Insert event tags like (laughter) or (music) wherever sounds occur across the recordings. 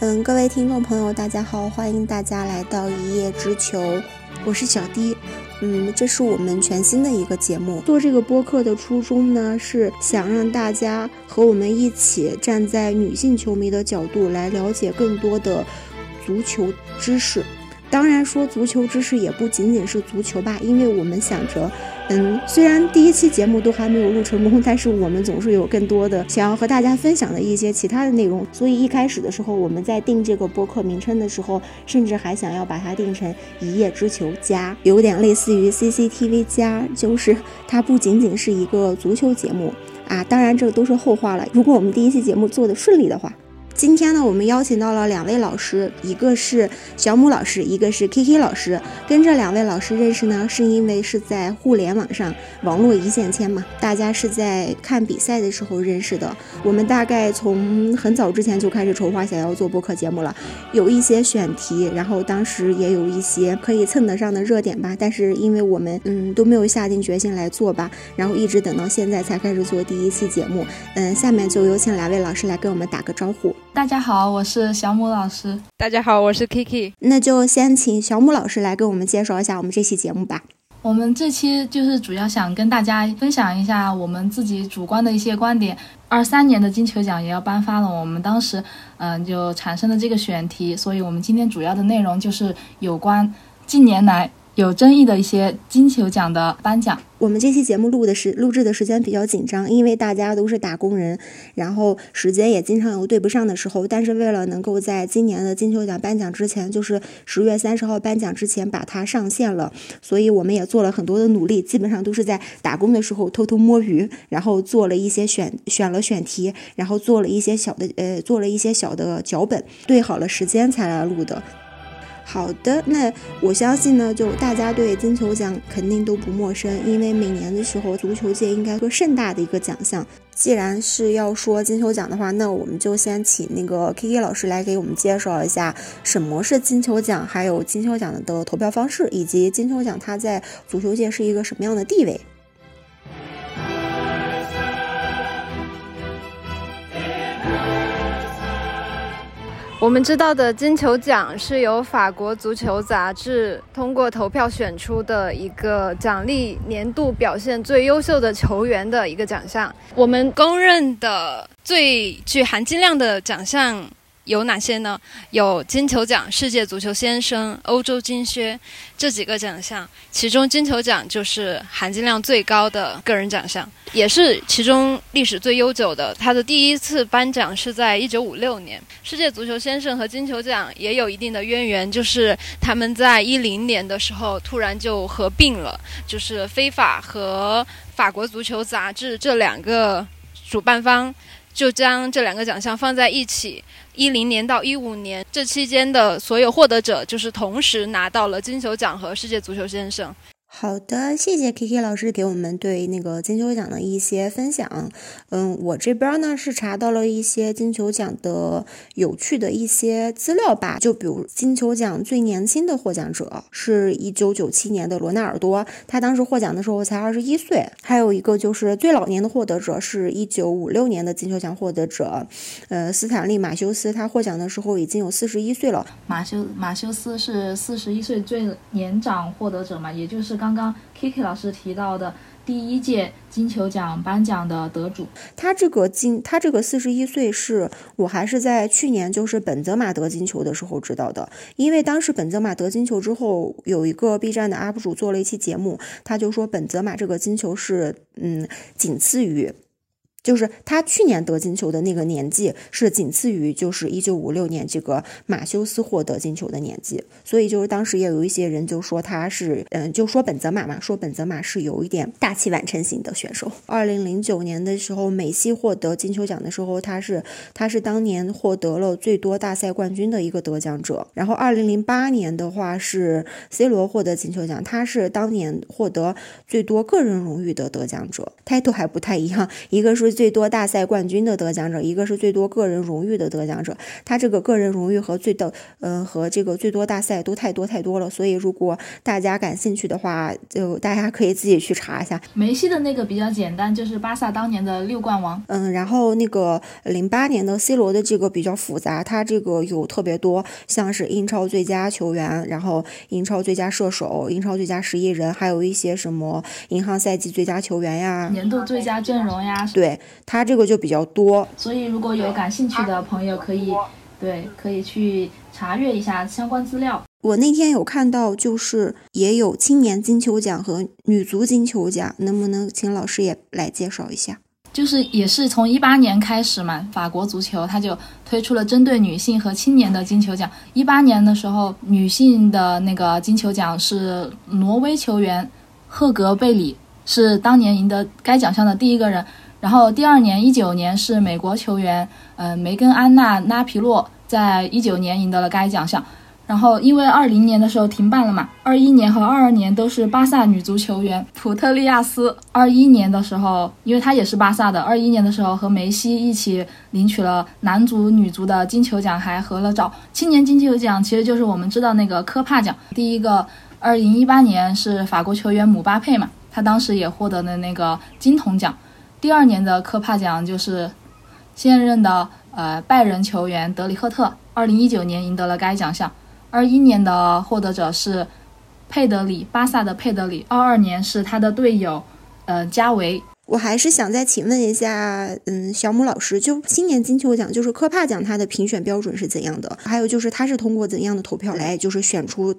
嗯，各位听众朋友，大家好，欢迎大家来到一叶之秋，我是小迪。嗯，这是我们全新的一个节目。做这个播客的初衷呢，是想让大家和我们一起站在女性球迷的角度来了解更多的足球知识。当然，说足球知识也不仅仅是足球吧，因为我们想着。嗯，虽然第一期节目都还没有录成功，但是我们总是有更多的想要和大家分享的一些其他的内容。所以一开始的时候，我们在定这个播客名称的时候，甚至还想要把它定成“一叶知球加”，有点类似于 CCTV 加，就是它不仅仅是一个足球节目啊。当然，这个都是后话了。如果我们第一期节目做的顺利的话。今天呢，我们邀请到了两位老师，一个是小母老师，一个是 KK 老师。跟这两位老师认识呢，是因为是在互联网上网络一线牵嘛，大家是在看比赛的时候认识的。我们大概从很早之前就开始筹划想要做播客节目了，有一些选题，然后当时也有一些可以蹭得上的热点吧，但是因为我们嗯都没有下定决心来做吧，然后一直等到现在才开始做第一期节目。嗯，下面就有请两位老师来跟我们打个招呼。大家好，我是小母老师。大家好，我是 Kiki。那就先请小母老师来给我们介绍一下我们这期节目吧。我们这期就是主要想跟大家分享一下我们自己主观的一些观点。二三年的金球奖也要颁发了，我们当时嗯就产生了这个选题，所以我们今天主要的内容就是有关近年来。有争议的一些金球奖的颁奖，我们这期节目录的是录制的时间比较紧张，因为大家都是打工人，然后时间也经常有对不上的时候。但是为了能够在今年的金球奖颁奖之前，就是十月三十号颁奖之前把它上线了，所以我们也做了很多的努力，基本上都是在打工的时候偷偷摸鱼，然后做了一些选选了选题，然后做了一些小的呃做了一些小的脚本，对好了时间才来录的。好的，那我相信呢，就大家对金球奖肯定都不陌生，因为每年的时候，足球界应该说盛大的一个奖项。既然是要说金球奖的话，那我们就先请那个 K K 老师来给我们介绍一下什么是金球奖，还有金球奖的投票方式，以及金球奖它在足球界是一个什么样的地位。我们知道的金球奖是由法国足球杂志通过投票选出的一个奖励年度表现最优秀的球员的一个奖项。我们公认的最具含金量的奖项。有哪些呢？有金球奖、世界足球先生、欧洲金靴这几个奖项，其中金球奖就是含金量最高的个人奖项，也是其中历史最悠久的。它的第一次颁奖是在一九五六年。世界足球先生和金球奖也有一定的渊源，就是他们在一零年的时候突然就合并了，就是非法和法国足球杂志这两个主办方就将这两个奖项放在一起。一零年到一五年这期间的所有获得者，就是同时拿到了金球奖和世界足球先生。好的，谢谢 K K 老师给我们对那个金球奖的一些分享。嗯，我这边呢是查到了一些金球奖的有趣的一些资料吧。就比如金球奖最年轻的获奖者是一九九七年的罗纳尔多，他当时获奖的时候才二十一岁。还有一个就是最老年的获得者是一九五六年的金球奖获得者，呃，斯坦利马修斯，他获奖的时候已经有四十一岁了。马修马修斯是四十一岁最年长获得者嘛，也就是。刚刚刚 Kiki 老师提到的第一届金球奖颁奖的得主，他这个金，他这个四十一岁是我还是在去年就是本泽马得金球的时候知道的，因为当时本泽马得金球之后，有一个 B 站的 UP 主做了一期节目，他就说本泽马这个金球是嗯仅次于。就是他去年得金球的那个年纪是仅次于就是一九五六年这个马修斯获得金球的年纪，所以就是当时也有一些人就说他是嗯就说本泽马嘛，说本泽马是有一点大器晚成型的选手。二零零九年的时候，梅西获得金球奖的时候，他是他是当年获得了最多大赛冠军的一个得奖者。然后二零零八年的话是 C 罗获得金球奖，他是当年获得最多个人荣誉的得奖者，态度还不太一样，一个是。是最多大赛冠军的得奖者，一个是最多个人荣誉的得奖者。他这个个人荣誉和最的，嗯，和这个最多大赛都太多太多了。所以如果大家感兴趣的话，就大家可以自己去查一下。梅西的那个比较简单，就是巴萨当年的六冠王。嗯，然后那个零八年的 C 罗的这个比较复杂，他这个有特别多，像是英超最佳球员，然后英超最佳射手，英超最佳十一人，还有一些什么银行赛季最佳球员呀，年度最佳阵容呀。对他这个就比较多。所以如果有感兴趣的朋友，可以对可以去查阅一下相关资料。我那天有看到，就是也有青年金球奖和女足金球奖，能不能请老师也来介绍一下？就是也是从一八年开始嘛，法国足球它就推出了针对女性和青年的金球奖。一八年的时候，女性的那个金球奖是挪威球员赫格贝里是当年赢得该奖项的第一个人。然后第二年一九年是美国球员，呃梅根安娜拉皮洛在一九年赢得了该奖项。然后，因为二零年的时候停办了嘛，二一年和二二年都是巴萨女足球员普特利亚斯。二一年的时候，因为她也是巴萨的，二一年的时候和梅西一起领取了男足、女足的金球奖，还合了照。青年金球奖其实就是我们知道那个科帕奖。第一个，二零一八年是法国球员姆巴佩嘛，他当时也获得了那个金童奖。第二年的科帕奖就是现任的呃拜仁球员德里赫特，二零一九年赢得了该奖项。二一年的获得者是佩德里，巴萨的佩德里。二二年是他的队友，呃，加维。我还是想再请问一下，嗯，小姆老师，就新年金球奖，就是科帕奖，它的评选标准是怎样的？还有就是他是通过怎样的投票来，就是选出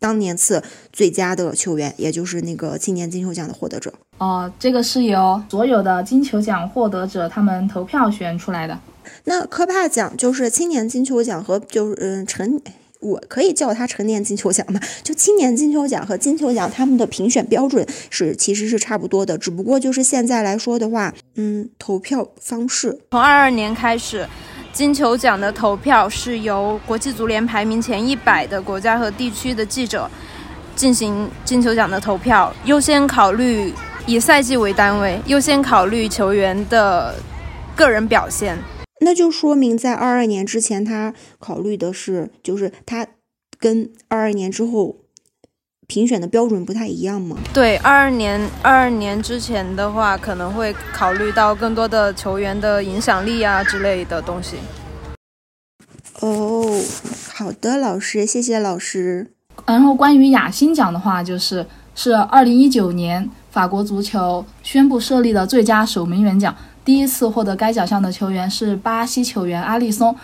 当年次最佳的球员，也就是那个青年金球奖的获得者？哦，这个是由所有的金球奖获得者他们投票选出来的。那科帕奖就是青年金球奖和就是嗯成。我可以叫它成年金球奖吗？就青年金球奖和金球奖，他们的评选标准是其实是差不多的，只不过就是现在来说的话，嗯，投票方式从二二年开始，金球奖的投票是由国际足联排名前一百的国家和地区的记者进行金球奖的投票，优先考虑以赛季为单位，优先考虑球员的个人表现。那就说明在二二年之前，他考虑的是，就是他跟二二年之后评选的标准不太一样吗？对，二二年二二年之前的话，可能会考虑到更多的球员的影响力啊之类的东西。哦，好的，老师，谢谢老师。然后关于亚星奖的话，就是是二零一九年法国足球宣布设立的最佳守门员奖。第一次获得该奖项的球员是巴西球员阿利松，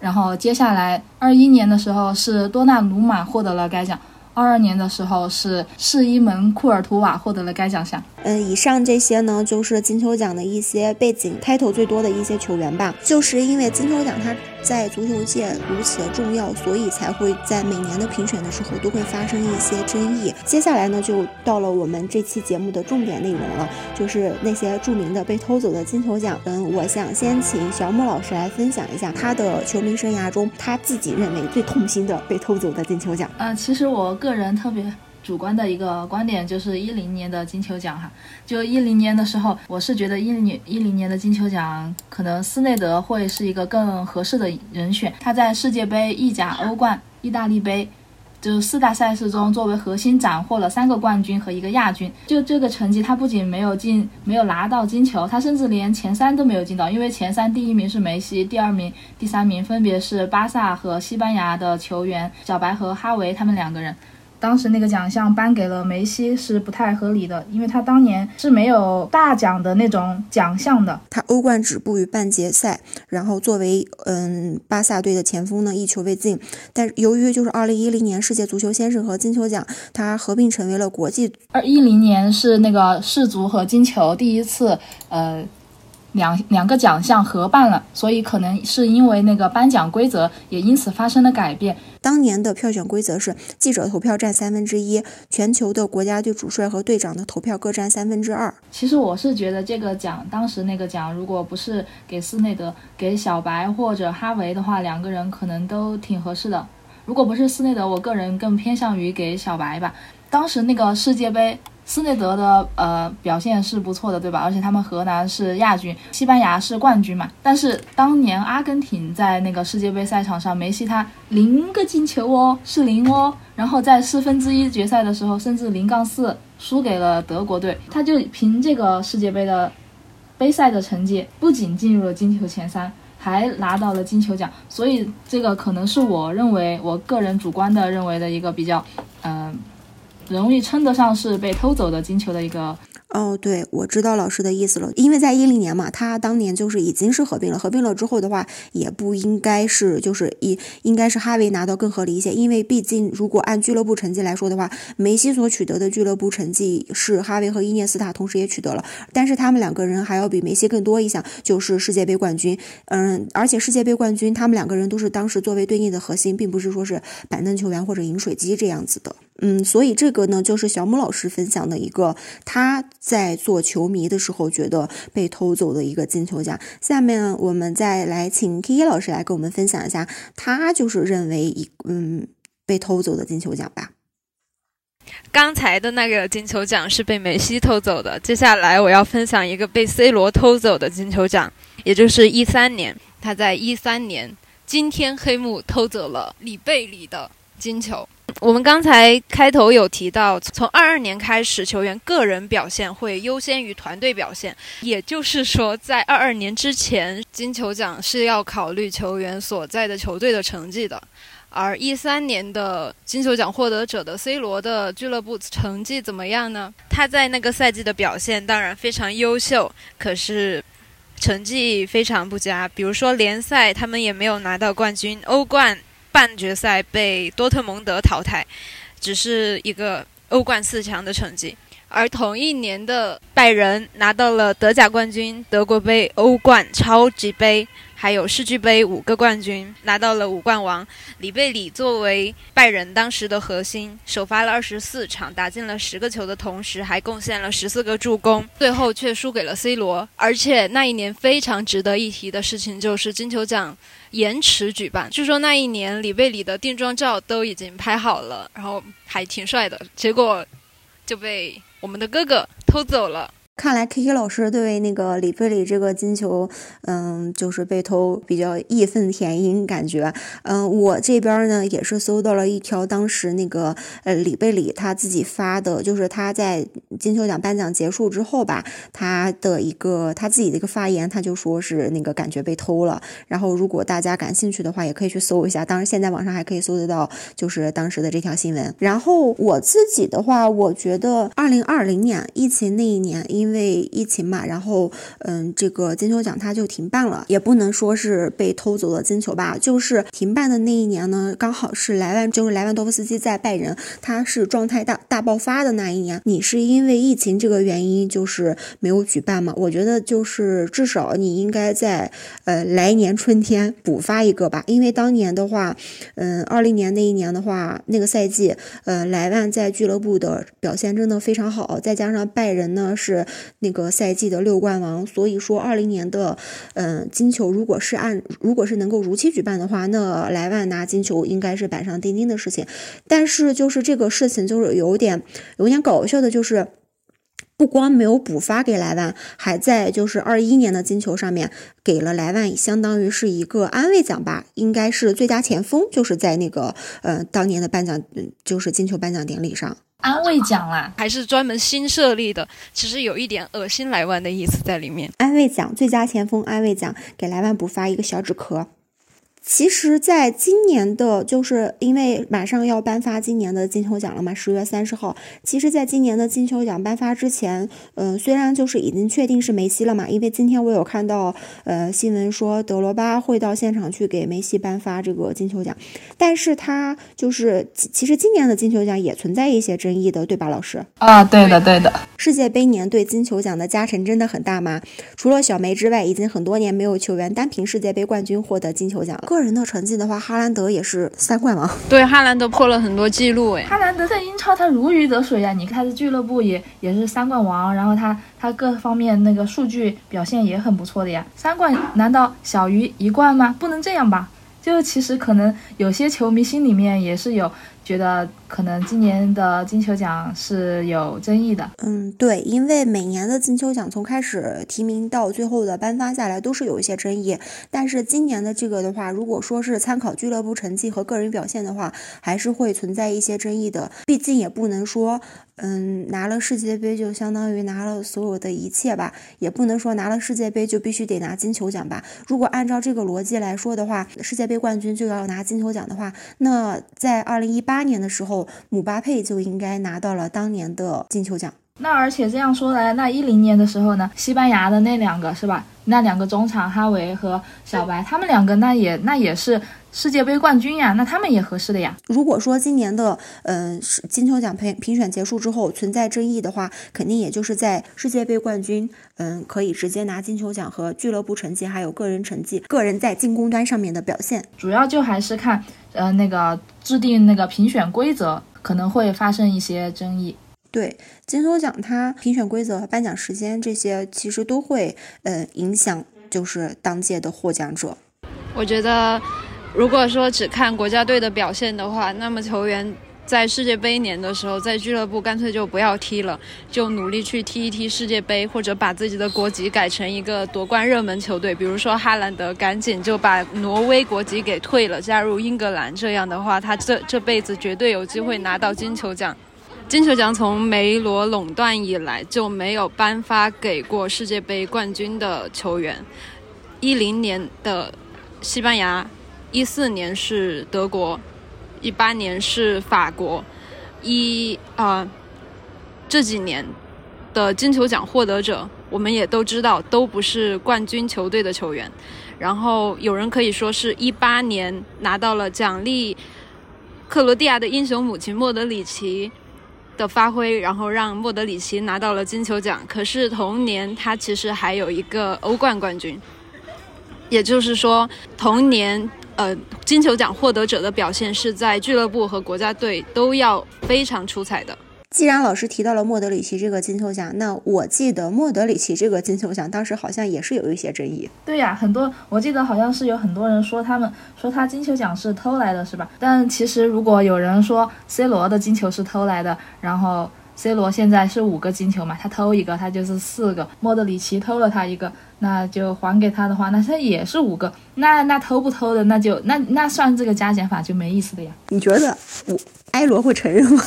然后接下来二一年的时候是多纳鲁马获得了该奖。二二年的时候是是一门库尔图瓦获得了该奖项。嗯，以上这些呢，就是金球奖的一些背景，title 最多的一些球员吧。就是因为金球奖它在足球界如此的重要，所以才会在每年的评选的时候都会发生一些争议。接下来呢，就到了我们这期节目的重点内容了，就是那些著名的被偷走的金球奖。嗯，我想先请小莫老师来分享一下他的球迷生涯中他自己认为最痛心的被偷走的金球奖。嗯，其实我。个人特别主观的一个观点就是一零年的金球奖哈，就一零年的时候，我是觉得一零年一零年的金球奖可能斯内德会是一个更合适的人选。他在世界杯、意甲、欧冠、意大利杯，就是四大赛事中作为核心斩获了三个冠军和一个亚军。就这个成绩，他不仅没有进，没有拿到金球，他甚至连前三都没有进到，因为前三第一名是梅西，第二名、第三名分别是巴萨和西班牙的球员小白和哈维他们两个人。当时那个奖项颁给了梅西是不太合理的，因为他当年是没有大奖的那种奖项的。他欧冠止步于半决赛，然后作为嗯巴萨队的前锋呢，一球未进。但由于就是二零一零年世界足球先生和金球奖，他合并成为了国际。二一零年是那个世足和金球第一次呃。两两个奖项合办了，所以可能是因为那个颁奖规则也因此发生了改变。当年的票选规则是记者投票占三分之一，全球的国家队主帅和队长的投票各占三分之二。其实我是觉得这个奖，当时那个奖如果不是给斯内德，给小白或者哈维的话，两个人可能都挺合适的。如果不是斯内德，我个人更偏向于给小白吧。当时那个世界杯斯内德的呃表现是不错的，对吧？而且他们荷兰是亚军，西班牙是冠军嘛。但是当年阿根廷在那个世界杯赛场上，梅西他零个进球哦，是零哦。然后在四分之一决赛的时候，甚至零杠四输给了德国队。他就凭这个世界杯的杯赛的成绩，不仅进入了金球前三，还拿到了金球奖。所以这个可能是我认为我个人主观的认为的一个比较，嗯。容易称得上是被偷走的金球的一个。哦，对，我知道老师的意思了。因为在一零年嘛，他当年就是已经是合并了，合并了之后的话，也不应该是就是一应该是哈维拿到更合理一些。因为毕竟如果按俱乐部成绩来说的话，梅西所取得的俱乐部成绩是哈维和伊涅斯塔同时也取得了，但是他们两个人还要比梅西更多一项，就是世界杯冠军。嗯，而且世界杯冠军，他们两个人都是当时作为队内的核心，并不是说是板凳球员或者饮水机这样子的。嗯，所以这个呢，就是小姆老师分享的一个他在做球迷的时候觉得被偷走的一个金球奖。下面我们再来请 KI 老师来跟我们分享一下，他就是认为一嗯被偷走的金球奖吧。刚才的那个金球奖是被梅西偷走的，接下来我要分享一个被 C 罗偷走的金球奖，也就是一三年，他在一三年今天黑幕偷走了里贝里的金球。我们刚才开头有提到，从二二年开始，球员个人表现会优先于团队表现。也就是说，在二二年之前，金球奖是要考虑球员所在的球队的成绩的。而一三年的金球奖获得者的 C 罗的俱乐部成绩怎么样呢？他在那个赛季的表现当然非常优秀，可是成绩非常不佳。比如说联赛，他们也没有拿到冠军；欧冠。半决赛被多特蒙德淘汰，只是一个欧冠四强的成绩。而同一年的拜仁拿到了德甲冠军、德国杯、欧冠、超级杯。还有世俱杯五个冠军，拿到了五冠王。里贝里作为拜仁当时的核心，首发了二十四场，打进了十个球的同时，还贡献了十四个助攻。最后却输给了 C 罗。而且那一年非常值得一提的事情就是金球奖延迟举办。据说那一年李贝里的定妆照都已经拍好了，然后还挺帅的，结果就被我们的哥哥偷走了。看来 K K 老师对那个里贝里这个金球，嗯，就是被偷比较义愤填膺，感觉，嗯，我这边呢也是搜到了一条当时那个呃里贝里他自己发的，就是他在金球奖颁奖结束之后吧，他的一个他自己的一个发言，他就说是那个感觉被偷了。然后如果大家感兴趣的话，也可以去搜一下，当然现在网上还可以搜得到，就是当时的这条新闻。然后我自己的话，我觉得二零二零年疫情那一年，因因为疫情嘛，然后嗯，这个金球奖它就停办了，也不能说是被偷走了金球吧，就是停办的那一年呢，刚好是莱万，就是莱万多夫斯基在拜仁，他是状态大大爆发的那一年。你是因为疫情这个原因，就是没有举办嘛？我觉得就是至少你应该在呃来年春天补发一个吧，因为当年的话，嗯，二零年那一年的话，那个赛季，呃，莱万在俱乐部的表现真的非常好，再加上拜仁呢是。那个赛季的六冠王，所以说二零年的，嗯，金球如果是按如果是能够如期举办的话，那莱万拿金球应该是板上钉钉的事情。但是就是这个事情就是有点有点搞笑的，就是不光没有补发给莱万，还在就是二一年的金球上面给了莱万相当于是一个安慰奖吧，应该是最佳前锋，就是在那个呃当年的颁奖就是金球颁奖典礼上。安慰奖啦，还是专门新设立的，其实有一点恶心莱万的意思在里面。安慰奖，最佳前锋安慰奖，给莱万补发一个小纸壳。其实，在今年的，就是因为马上要颁发今年的金球奖了嘛，十月三十号。其实，在今年的金球奖颁发之前，嗯，虽然就是已经确定是梅西了嘛，因为今天我有看到，呃，新闻说德罗巴会到现场去给梅西颁发这个金球奖，但是他就是，其实今年的金球奖也存在一些争议的，对吧，老师？啊，对的，对的。世界杯年对金球奖的加成真的很大吗？除了小梅之外，已经很多年没有球员单凭世界杯冠军获得金球奖了。个人的成绩的话，哈兰德也是三冠王。对，哈兰德破了很多记录哎。哈兰德在英超他如鱼得水呀，你看他的俱乐部也也是三冠王，然后他他各方面那个数据表现也很不错的呀。三冠难道小于一冠吗？不能这样吧？就其实可能有些球迷心里面也是有觉得可能今年的金球奖是有争议的。嗯，对，因为每年的金球奖从开始提名到最后的颁发下来都是有一些争议，但是今年的这个的话，如果说是参考俱乐部成绩和个人表现的话，还是会存在一些争议的。毕竟也不能说，嗯，拿了世界杯就相当于拿了所有的一切吧，也不能说拿了世界杯就必须得拿金球奖吧。如果按照这个逻辑来说的话，世界杯冠军就要拿金球奖的话，那在二零一八年的时候，姆巴佩就应该拿到了当年的金球奖。那而且这样说来，那一零年的时候呢，西班牙的那两个是吧？那两个中场哈维和小白，他们两个那也那也是世界杯冠军呀，那他们也合适的呀。如果说今年的嗯金球奖评评选结束之后存在争议的话，肯定也就是在世界杯冠军嗯可以直接拿金球奖和俱乐部成绩还有个人成绩，个人在进攻端上面的表现，主要就还是看呃那个制定那个评选规则可能会发生一些争议。对金球奖，它评选规则和颁奖时间这些，其实都会呃影响，就是当届的获奖者。我觉得，如果说只看国家队的表现的话，那么球员在世界杯年的时候，在俱乐部干脆就不要踢了，就努力去踢一踢世界杯，或者把自己的国籍改成一个夺冠热门球队，比如说哈兰德，赶紧就把挪威国籍给退了，加入英格兰。这样的话，他这这辈子绝对有机会拿到金球奖。金球奖从梅罗垄断以来就没有颁发给过世界杯冠军的球员。一零年的西班牙，一四年是德国，一八年是法国，一啊这几年的金球奖获得者，我们也都知道都不是冠军球队的球员。然后有人可以说是一八年拿到了奖励克罗地亚的英雄母亲莫德里奇。的发挥，然后让莫德里奇拿到了金球奖。可是同年，他其实还有一个欧冠冠军，也就是说，同年呃金球奖获得者的表现是在俱乐部和国家队都要非常出彩的。既然老师提到了莫德里奇这个金球奖，那我记得莫德里奇这个金球奖当时好像也是有一些争议。对呀，很多我记得好像是有很多人说他们说他金球奖是偷来的，是吧？但其实如果有人说 C 罗的金球是偷来的，然后 C 罗现在是五个金球嘛，他偷一个他就是四个，莫德里奇偷了他一个，那就还给他的话，那他也是五个。那那偷不偷的，那就那那算这个加减法就没意思的呀。你觉得我埃罗会承认吗？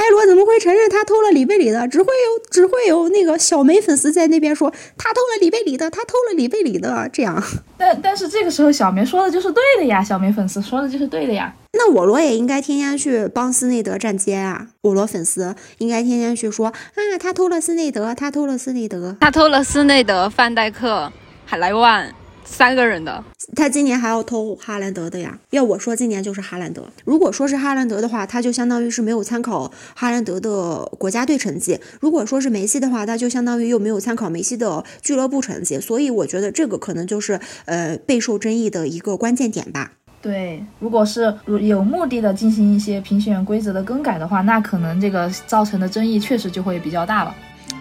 埃罗怎么会承认他偷了里贝里的？只会有只会有那个小梅粉丝在那边说他偷了里贝里的，他偷了里贝里的这样。(laughs) 但但是这个时候小梅说的就是对的呀，小梅粉丝说的就是对的呀。那我罗也应该天天去帮斯内德站街啊！我罗粉丝应该天天去说啊，他偷了斯内德，他偷了斯内德，他偷了斯内德、范戴克、海莱万。三个人的，他今年还要偷哈兰德的呀？要我说，今年就是哈兰德。如果说是哈兰德的话，他就相当于是没有参考哈兰德的国家队成绩；如果说是梅西的话，他就相当于又没有参考梅西的俱乐部成绩。所以我觉得这个可能就是呃备受争议的一个关键点吧。对，如果是有目的的进行一些评选规则的更改的话，那可能这个造成的争议确实就会比较大了。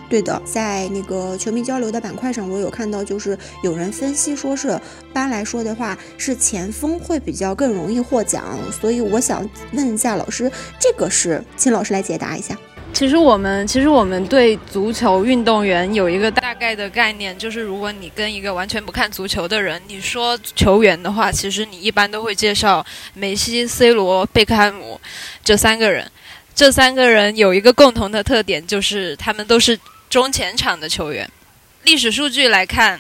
对的，在那个球迷交流的板块上，我有看到，就是有人分析说是，一般来说的话，是前锋会比较更容易获奖，所以我想问一下老师，这个是请老师来解答一下。其实我们其实我们对足球运动员有一个大概的概念，就是如果你跟一个完全不看足球的人，你说球员的话，其实你一般都会介绍梅西、C 罗、贝克汉姆这三个人。这三个人有一个共同的特点，就是他们都是。中前场的球员，历史数据来看，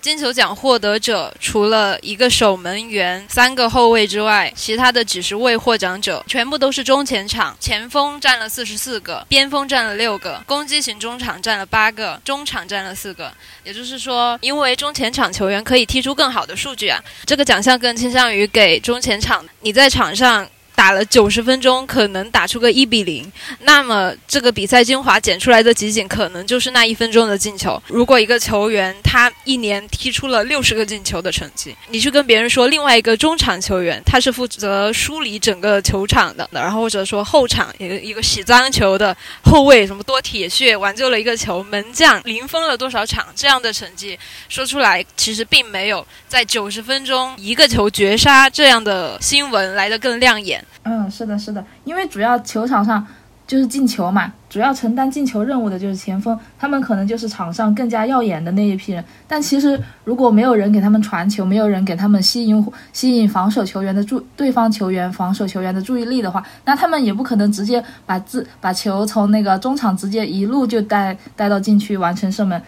金球奖获得者除了一个守门员、三个后卫之外，其他的几十位获奖者全部都是中前场。前锋占了四十四个，边锋占了六个，攻击型中场占了八个，中场占了四个。也就是说，因为中前场球员可以踢出更好的数据啊，这个奖项更倾向于给中前场。你在场上。打了九十分钟，可能打出个一比零，那么这个比赛精华剪出来的集锦，可能就是那一分钟的进球。如果一个球员他一年踢出了六十个进球的成绩，你去跟别人说另外一个中场球员他是负责梳理整个球场的，然后或者说后场一个一个洗脏球的后卫，什么多铁血挽救了一个球，门将零封了多少场这样的成绩说出来，其实并没有在九十分钟一个球绝杀这样的新闻来的更亮眼。嗯，是的，是的，因为主要球场上。就是进球嘛，主要承担进球任务的就是前锋，他们可能就是场上更加耀眼的那一批人。但其实如果没有人给他们传球，没有人给他们吸引吸引防守球员的注对方球员防守球员的注意力的话，那他们也不可能直接把自把球从那个中场直接一路就带带到禁区完成射门，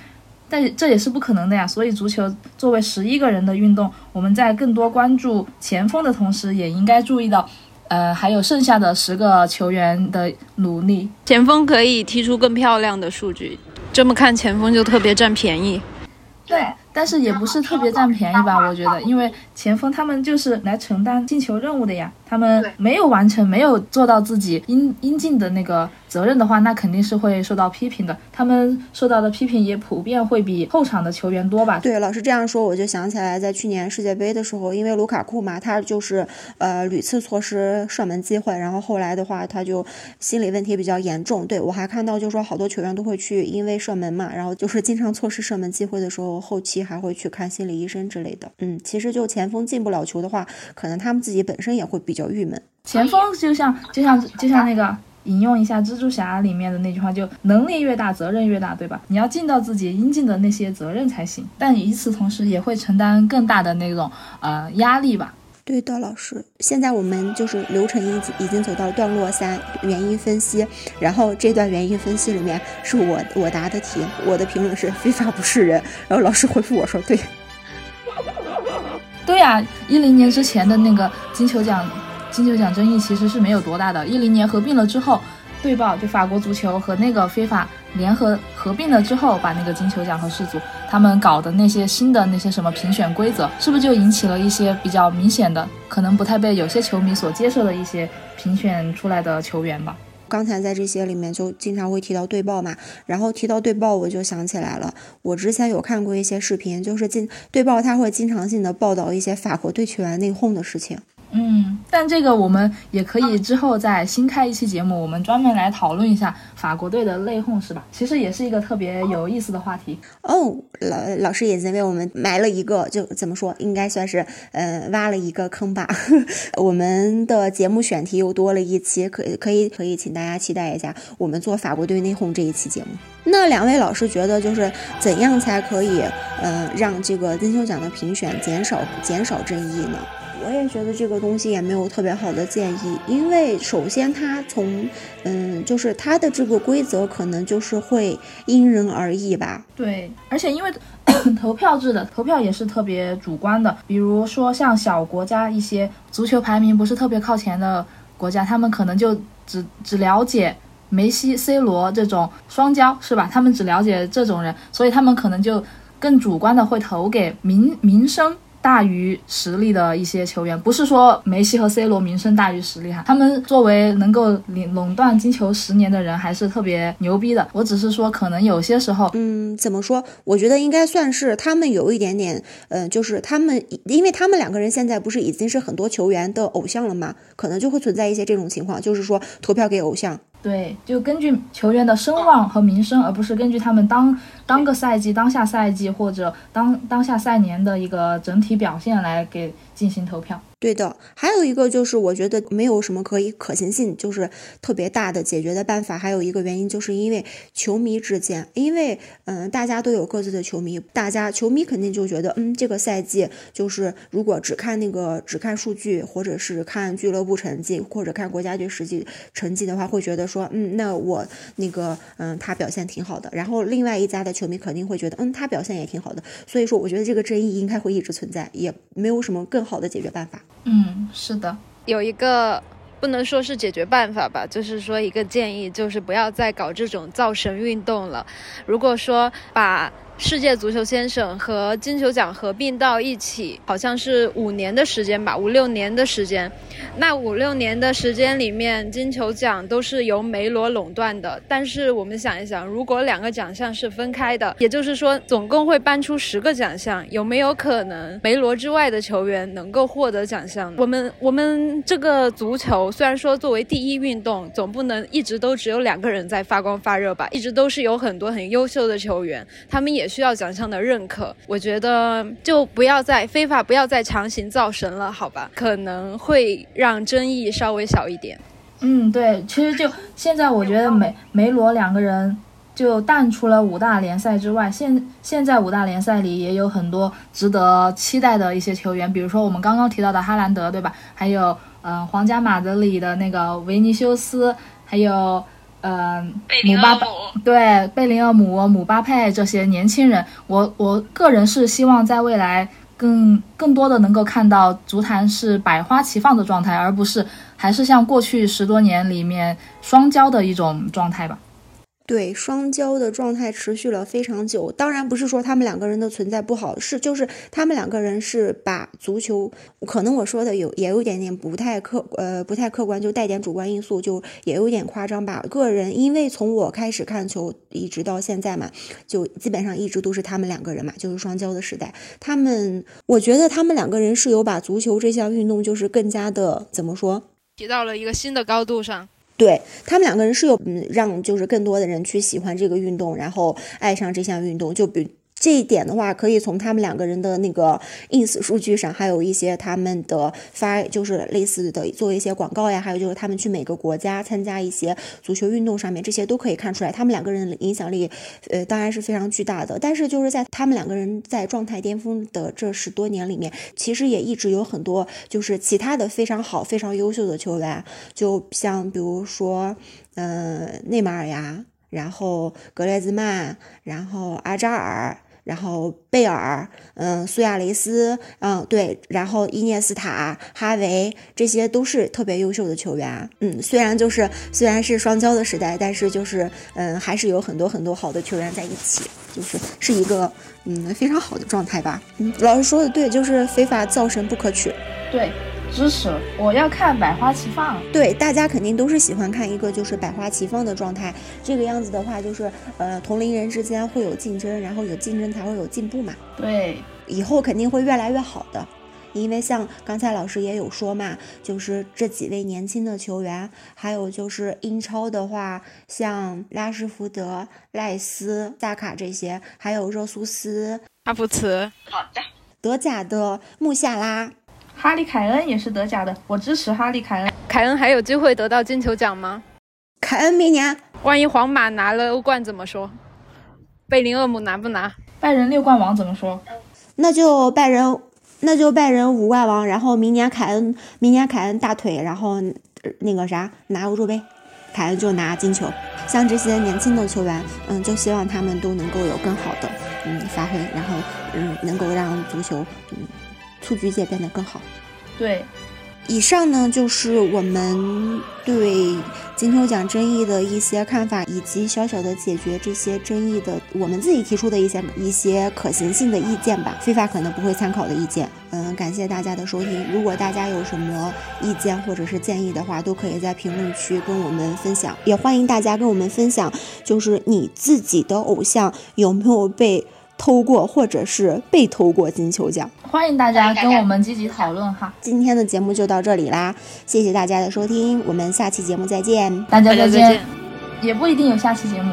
但这也是不可能的呀。所以足球作为十一个人的运动，我们在更多关注前锋的同时，也应该注意到。呃，还有剩下的十个球员的努力，前锋可以踢出更漂亮的数据。这么看，前锋就特别占便宜。对。但是也不是特别占便宜吧，我觉得，因为前锋他们就是来承担进球任务的呀，他们没有完成，没有做到自己应应尽的那个责任的话，那肯定是会受到批评的。他们受到的批评也普遍会比后场的球员多吧？对，老师这样说，我就想起来，在去年世界杯的时候，因为卢卡库嘛，他就是呃屡次错失射门机会，然后后来的话，他就心理问题比较严重。对我还看到，就说好多球员都会去因为射门嘛，然后就是经常错失射门机会的时候，后期。还会去看心理医生之类的。嗯，其实就前锋进不了球的话，可能他们自己本身也会比较郁闷。前锋就像就像就像那个引用一下蜘蛛侠里面的那句话，就能力越大，责任越大，对吧？你要尽到自己应尽的那些责任才行。但与此同时，也会承担更大的那种呃压力吧。对的，老师。现在我们就是流程已经已经走到段落三，原因分析。然后这段原因分析里面是我我答的题，我的评论是非法不是人。然后老师回复我说对，对呀，一零年之前的那个金球奖金球奖争议其实是没有多大的，一零年合并了之后。对报就法国足球和那个非法联合合并了之后，把那个金球奖和世足他们搞的那些新的那些什么评选规则，是不是就引起了一些比较明显的，可能不太被有些球迷所接受的一些评选出来的球员吧？刚才在这些里面就经常会提到对报嘛，然后提到对报，我就想起来了，我之前有看过一些视频，就是经对报他会经常性的报道一些法国队球员内讧的事情。嗯，但这个我们也可以之后再新开一期节目，我们专门来讨论一下法国队的内讧，是吧？其实也是一个特别有意思的话题哦。老老师已经为我们埋了一个，就怎么说，应该算是呃挖了一个坑吧。(laughs) 我们的节目选题又多了一期，可可以可以，请大家期待一下我们做法国队内讧这一期节目。那两位老师觉得，就是怎样才可以呃让这个金球奖的评选减少减少争议呢？我也觉得这个东西也没有特别好的建议，因为首先它从，嗯，就是它的这个规则可能就是会因人而异吧。对，而且因为投 (coughs) 票制的，投票也是特别主观的。比如说像小国家一些足球排名不是特别靠前的国家，他们可能就只只了解梅西、C 罗这种双骄，是吧？他们只了解这种人，所以他们可能就更主观的会投给名名声。大于实力的一些球员，不是说梅西和 C 罗名声大于实力哈，他们作为能够领垄断金球十年的人，还是特别牛逼的。我只是说，可能有些时候，嗯，怎么说？我觉得应该算是他们有一点点，嗯，就是他们，因为他们两个人现在不是已经是很多球员的偶像了吗？可能就会存在一些这种情况，就是说投票给偶像。对，就根据球员的声望和名声，而不是根据他们当当个赛季、当下赛季或者当当下赛年的一个整体表现来给进行投票。对的，还有一个就是我觉得没有什么可以可行性，就是特别大的解决的办法。还有一个原因，就是因为球迷之间，因为嗯，大家都有各自的球迷，大家球迷肯定就觉得，嗯，这个赛季就是如果只看那个只看数据，或者是看俱乐部成绩，或者看国家队实际成绩的话，会觉得说，嗯，那我那个嗯，他表现挺好的。然后另外一家的球迷肯定会觉得，嗯，他表现也挺好的。所以说，我觉得这个争议应该会一直存在，也没有什么更好的解决办法。嗯，是的，有一个不能说是解决办法吧，就是说一个建议，就是不要再搞这种造神运动了。如果说把世界足球先生和金球奖合并到一起，好像是五年的时间吧，五六年的时间。那五六年的时间里面，金球奖都是由梅罗垄断的。但是我们想一想，如果两个奖项是分开的，也就是说总共会颁出十个奖项，有没有可能梅罗之外的球员能够获得奖项？我们我们这个足球虽然说作为第一运动，总不能一直都只有两个人在发光发热吧？一直都是有很多很优秀的球员，他们也。也需要奖项的认可。我觉得就不要再非法，不要再强行造神了，好吧？可能会让争议稍微小一点。嗯，对，其实就现在，我觉得梅梅罗两个人就淡出了五大联赛之外，现现在五大联赛里也有很多值得期待的一些球员，比如说我们刚刚提到的哈兰德，对吧？还有嗯，皇家马德里的那个维尼修斯，还有嗯，姆巴佩，对，贝林厄姆、姆巴佩这些年轻人，我我个人是希望在未来。更更多的能够看到足坛是百花齐放的状态，而不是还是像过去十多年里面双骄的一种状态吧。对双骄的状态持续了非常久，当然不是说他们两个人的存在不好，是就是他们两个人是把足球，可能我说的有也有点点不太客呃不太客观，就带点主观因素，就也有点夸张吧。个人因为从我开始看球一直到现在嘛，就基本上一直都是他们两个人嘛，就是双骄的时代。他们我觉得他们两个人是有把足球这项运动就是更加的怎么说，提到了一个新的高度上。对他们两个人是有，让就是更多的人去喜欢这个运动，然后爱上这项运动，就比。这一点的话，可以从他们两个人的那个 ins 数据上，还有一些他们的发，就是类似的做一些广告呀，还有就是他们去每个国家参加一些足球运动上面，这些都可以看出来，他们两个人的影响力，呃，当然是非常巨大的。但是就是在他们两个人在状态巅峰的这十多年里面，其实也一直有很多就是其他的非常好、非常优秀的球员，就像比如说，嗯，内马尔呀，然后格列兹曼，然后阿扎尔。然后贝尔，嗯，苏亚雷斯，嗯，对，然后伊涅斯塔、哈维，这些都是特别优秀的球员。嗯，虽然就是虽然是双骄的时代，但是就是嗯，还是有很多很多好的球员在一起，就是是一个嗯非常好的状态吧。嗯，老师说的对，就是非法造神不可取。对。支持，我要看百花齐放。对，大家肯定都是喜欢看一个就是百花齐放的状态。这个样子的话，就是呃，同龄人之间会有竞争，然后有竞争才会有进步嘛。对，以后肯定会越来越好的。因为像刚才老师也有说嘛，就是这几位年轻的球员，还有就是英超的话，像拉什福德、赖斯、萨卡这些，还有热苏斯、阿布茨，好的，德甲的穆夏拉。哈利凯恩也是德甲的，我支持哈利凯恩。凯恩还有机会得到金球奖吗？凯恩明年，万一皇马拿了欧冠怎么说？贝林厄姆拿不拿？拜仁六冠王怎么说？那就拜仁，那就拜仁五冠王。然后明年凯恩，明年凯恩大腿，然后那个啥拿欧洲杯，凯恩就拿金球。像这些年轻的球员，嗯，就希望他们都能够有更好的嗯发挥，然后嗯能够让足球嗯。蹴鞠界变得更好。对，以上呢就是我们对金球奖争议的一些看法，以及小小的解决这些争议的我们自己提出的一些一些可行性的意见吧。非法可能不会参考的意见。嗯，感谢大家的收听。如果大家有什么意见或者是建议的话，都可以在评论区跟我们分享。也欢迎大家跟我们分享，就是你自己的偶像有没有被。偷过或者是被偷过金球奖，欢迎大家跟我们积极讨论哈。今天的节目就到这里啦，谢谢大家的收听，我们下期节目再见，大家再见，也不一定有下期节目。